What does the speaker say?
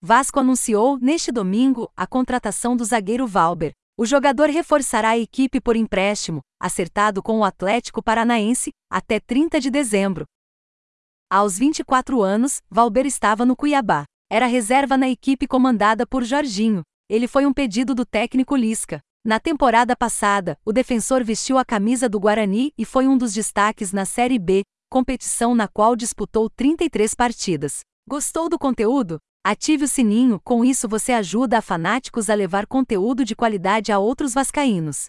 Vasco anunciou, neste domingo, a contratação do zagueiro Valber. O jogador reforçará a equipe por empréstimo, acertado com o Atlético Paranaense, até 30 de dezembro. Aos 24 anos, Valber estava no Cuiabá. Era reserva na equipe comandada por Jorginho. Ele foi um pedido do técnico Lisca. Na temporada passada, o defensor vestiu a camisa do Guarani e foi um dos destaques na Série B, competição na qual disputou 33 partidas. Gostou do conteúdo? Ative o sininho, com isso você ajuda a fanáticos a levar conteúdo de qualidade a outros vascaínos.